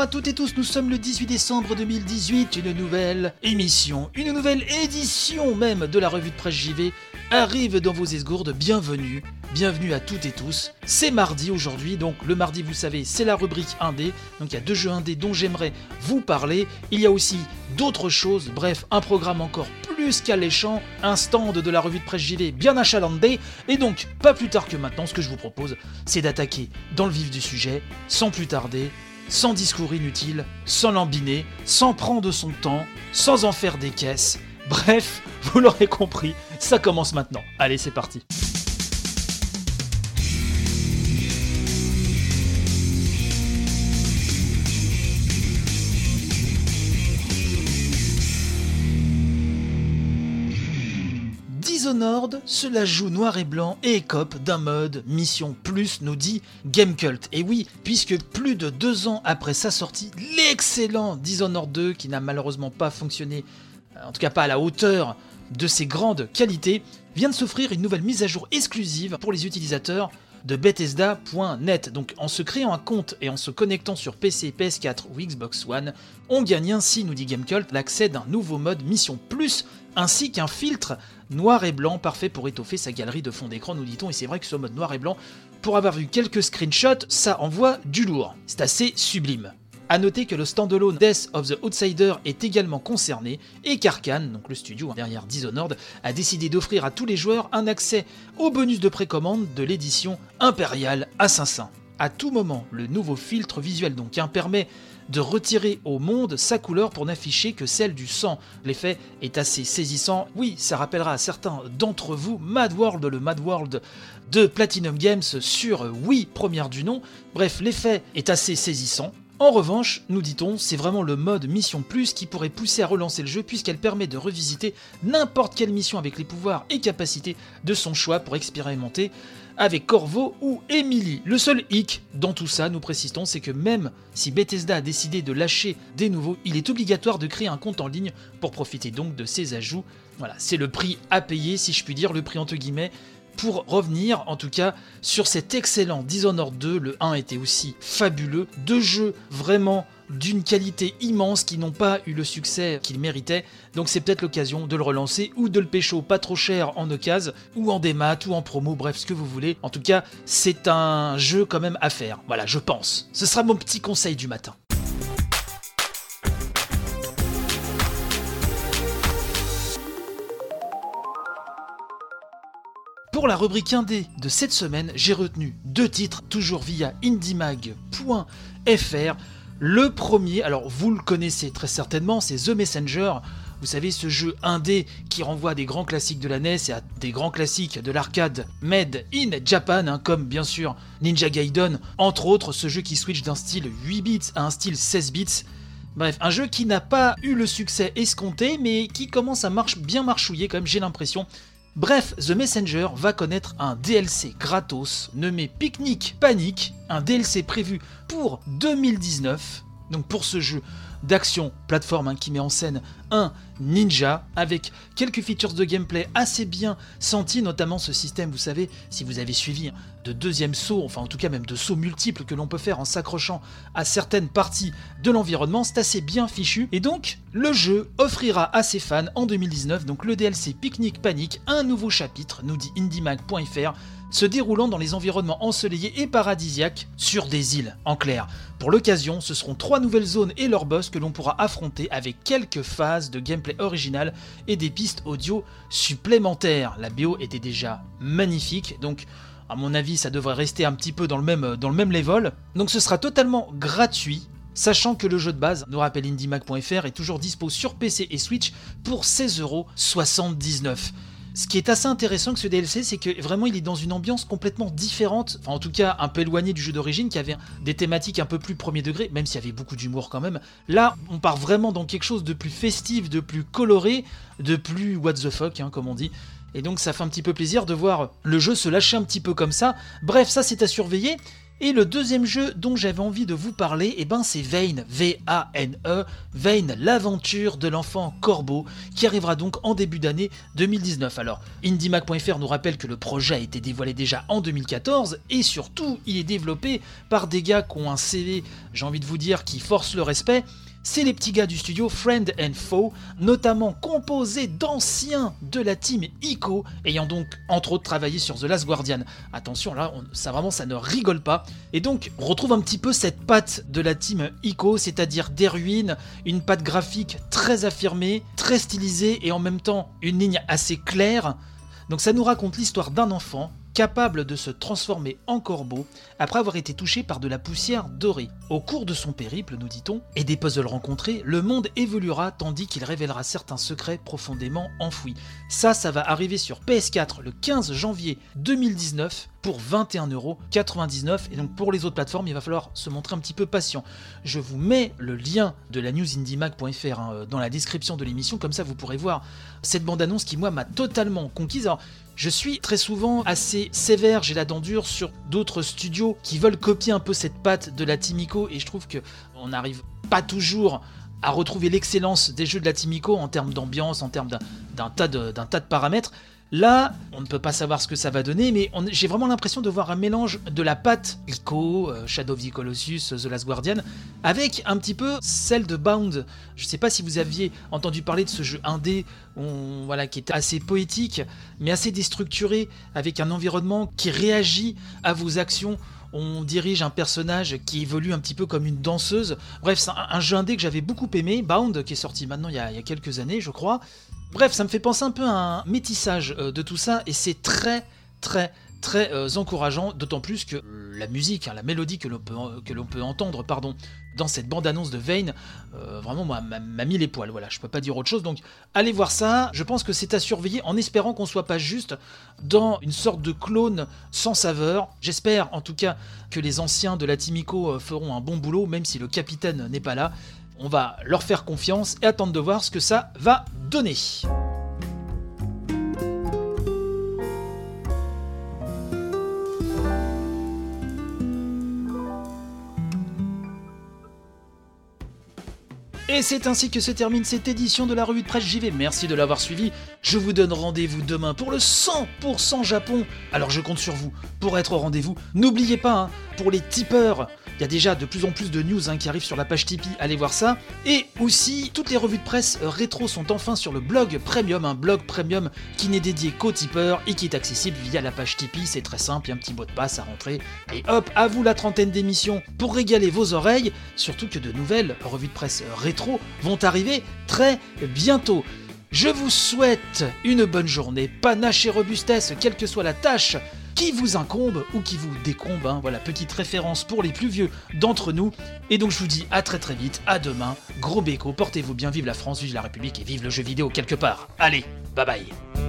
À toutes et tous, nous sommes le 18 décembre 2018, une nouvelle émission, une nouvelle édition même de la revue de presse JV arrive dans vos esgourdes, bienvenue, bienvenue à toutes et tous. C'est mardi aujourd'hui, donc le mardi vous savez c'est la rubrique 1D, donc il y a deux jeux 1D dont j'aimerais vous parler, il y a aussi d'autres choses, bref un programme encore plus qu'alléchant, un stand de la revue de presse JV bien achalandé, et donc pas plus tard que maintenant ce que je vous propose c'est d'attaquer dans le vif du sujet, sans plus tarder, sans discours inutile, sans lambiner, sans prendre son temps, sans en faire des caisses. Bref, vous l'aurez compris, ça commence maintenant. Allez, c'est parti. Dishonored se la joue noir et blanc et écope d'un mode Mission Plus, nous dit Gamecult. Et oui, puisque plus de deux ans après sa sortie, l'excellent Dishonored 2, qui n'a malheureusement pas fonctionné, en tout cas pas à la hauteur de ses grandes qualités, vient de s'offrir une nouvelle mise à jour exclusive pour les utilisateurs de Bethesda.net. Donc en se créant un compte et en se connectant sur PC, PS4 ou Xbox One, on gagne ainsi, nous dit Gamecult, l'accès d'un nouveau mode Mission Plus ainsi qu'un filtre noir et blanc parfait pour étoffer sa galerie de fond d'écran, nous dit-on. Et c'est vrai que ce mode noir et blanc, pour avoir vu quelques screenshots, ça envoie du lourd. C'est assez sublime. A noter que le standalone Death of the Outsider est également concerné et qu'Arkane, donc le studio derrière Dishonored, a décidé d'offrir à tous les joueurs un accès au bonus de précommande de l'édition impériale Assassin. À tout moment, le nouveau filtre visuel donc hein, permet de retirer au monde sa couleur pour n'afficher que celle du sang. L'effet est assez saisissant. Oui, ça rappellera à certains d'entre vous Mad World, le Mad World de Platinum Games sur Wii, première du nom. Bref, l'effet est assez saisissant. En revanche, nous dit-on, c'est vraiment le mode Mission Plus qui pourrait pousser à relancer le jeu puisqu'elle permet de revisiter n'importe quelle mission avec les pouvoirs et capacités de son choix pour expérimenter avec Corvo ou Emily. Le seul hic dans tout ça, nous précisons, c'est que même si Bethesda a décidé de lâcher des nouveaux, il est obligatoire de créer un compte en ligne pour profiter donc de ces ajouts. Voilà, c'est le prix à payer, si je puis dire, le prix entre guillemets, pour revenir en tout cas sur cet excellent Dishonored 2. Le 1 était aussi fabuleux. Deux jeux vraiment d'une qualité immense qui n'ont pas eu le succès qu'ils méritaient. Donc c'est peut-être l'occasion de le relancer ou de le pécho pas trop cher en occasion ou en démat ou en promo, bref ce que vous voulez. En tout cas, c'est un jeu quand même à faire. Voilà, je pense. Ce sera mon petit conseil du matin. Pour la rubrique 1D de cette semaine, j'ai retenu deux titres, toujours via indiemag.fr. Le premier, alors vous le connaissez très certainement, c'est The Messenger. Vous savez, ce jeu indé qui renvoie à des grands classiques de la NES et à des grands classiques de l'arcade made in Japan, hein, comme bien sûr Ninja Gaiden, entre autres, ce jeu qui switch d'un style 8 bits à un style 16 bits. Bref, un jeu qui n'a pas eu le succès escompté, mais qui commence à bien marchouiller, quand même, j'ai l'impression. Bref, The Messenger va connaître un DLC gratos nommé Picnic Panic, un DLC prévu pour 2019. Donc pour ce jeu d'action plateforme hein, qui met en scène un ninja avec quelques features de gameplay assez bien sentis, notamment ce système, vous savez, si vous avez suivi, de deuxième saut, enfin en tout cas même de sauts multiples que l'on peut faire en s'accrochant à certaines parties de l'environnement, c'est assez bien fichu. Et donc, le jeu offrira à ses fans en 2019, donc le DLC Picnic Panic, un nouveau chapitre, nous dit indiemag.fr, se déroulant dans les environnements ensoleillés et paradisiaques sur des îles, en clair. Pour l'occasion, ce seront trois nouvelles zones et leurs boss que l'on pourra affronter avec quelques phases de gameplay original et des pistes audio supplémentaires. La BO était déjà magnifique, donc à mon avis ça devrait rester un petit peu dans le même, dans le même level. Donc ce sera totalement gratuit, sachant que le jeu de base, nous rappelle indiemag.fr, est toujours dispo sur PC et Switch pour 16,79€. Ce qui est assez intéressant que ce DLC, c'est que vraiment il est dans une ambiance complètement différente, en tout cas un peu éloignée du jeu d'origine, qui avait des thématiques un peu plus premier degré, même s'il y avait beaucoup d'humour quand même. Là, on part vraiment dans quelque chose de plus festif, de plus coloré, de plus what the fuck, hein, comme on dit. Et donc ça fait un petit peu plaisir de voir le jeu se lâcher un petit peu comme ça. Bref, ça c'est à surveiller. Et le deuxième jeu dont j'avais envie de vous parler, eh ben c'est Vane, V-A-N-E, Vane, l'aventure de l'enfant corbeau, qui arrivera donc en début d'année 2019. Alors, IndieMac.fr nous rappelle que le projet a été dévoilé déjà en 2014, et surtout, il est développé par des gars qui ont un CV, j'ai envie de vous dire, qui force le respect, c'est les petits gars du studio Friend and Foe, notamment composés d'anciens de la team ICO, ayant donc entre autres travaillé sur The Last Guardian. Attention, là, ça vraiment, ça ne rigole pas. Et donc, on retrouve un petit peu cette patte de la team ICO, c'est-à-dire des ruines, une patte graphique très affirmée, très stylisée et en même temps une ligne assez claire. Donc ça nous raconte l'histoire d'un enfant capable de se transformer en corbeau après avoir été touché par de la poussière dorée. Au cours de son périple, nous dit-on, et des puzzles rencontrés, le monde évoluera tandis qu'il révélera certains secrets profondément enfouis. Ça, ça va arriver sur PS4 le 15 janvier 2019 pour 21,99€ et donc pour les autres plateformes, il va falloir se montrer un petit peu patient. Je vous mets le lien de la newsindiemac.fr hein, dans la description de l'émission, comme ça vous pourrez voir cette bande-annonce qui moi m'a totalement conquise. Je suis très souvent assez sévère, j'ai la dent dure sur d'autres studios qui veulent copier un peu cette patte de la Timico et je trouve que on n'arrive pas toujours à retrouver l'excellence des jeux de la Timico en termes d'ambiance, en termes d'un- tas de paramètres. Là, on ne peut pas savoir ce que ça va donner, mais j'ai vraiment l'impression de voir un mélange de la patte Ico, euh, Shadow of the Colossus, The Last Guardian, avec un petit peu celle de Bound. Je sais pas si vous aviez entendu parler de ce jeu indé, voilà, qui est assez poétique, mais assez déstructuré, avec un environnement qui réagit à vos actions. On dirige un personnage qui évolue un petit peu comme une danseuse. Bref, c'est un, jeu indé que j'avais beaucoup aimé, Bound, qui est sorti maintenant il y a quelques années, je crois. Bref, ça me fait penser un peu à un métissage euh, de tout ça, et c'est très, très, très euh, encourageant, d'autant plus que la musique, hein, la mélodie que l'on peut, entendre pardon, dans cette bande-annonce de Vane, euh, vraiment moi, m'a mis les poils, voilà, je peux pas dire autre chose, donc allez voir ça, je pense que c'est à surveiller en espérant qu'on soit pas juste dans une sorte de clone sans saveur. J'espère en tout cas que les anciens de la Timico feront un bon boulot, même si le capitaine n'est pas là. On va leur faire confiance et attendre de voir ce que ça va donner. Et c'est ainsi que se termine cette édition de la revue de presse JV. Merci de l'avoir suivi. Je vous donne rendez-vous demain pour le 100% Japon. Alors je compte sur vous pour être au rendez-vous. N'oubliez pas, hein, pour les tipeurs, il y a déjà de plus en plus de news hein, qui arrivent sur la page Tipeee, allez voir ça. Et aussi, toutes les revues de presse euh, rétro sont enfin sur le blog Premium, un blog Premium qui n'est dédié qu'aux tipeurs et qui est accessible via la page Tipeee. C'est très simple, il y a un petit mot de passe à rentrer. Et hop, à vous la trentaine d'émissions pour régaler vos oreilles. Surtout que de nouvelles revues de presse euh, rétro vont arriver très bientôt. Je vous souhaite une bonne journée, panache et robustesse, quelle que soit la tâche qui vous incombe ou qui vous décombe. hein. Voilà, petite référence pour les plus vieux d'entre nous. Et donc je vous dis à très très vite, à demain. Gros béco, portez-vous bien, vive la France, vive la République et vive le jeu vidéo quelque part. Allez, bye bye.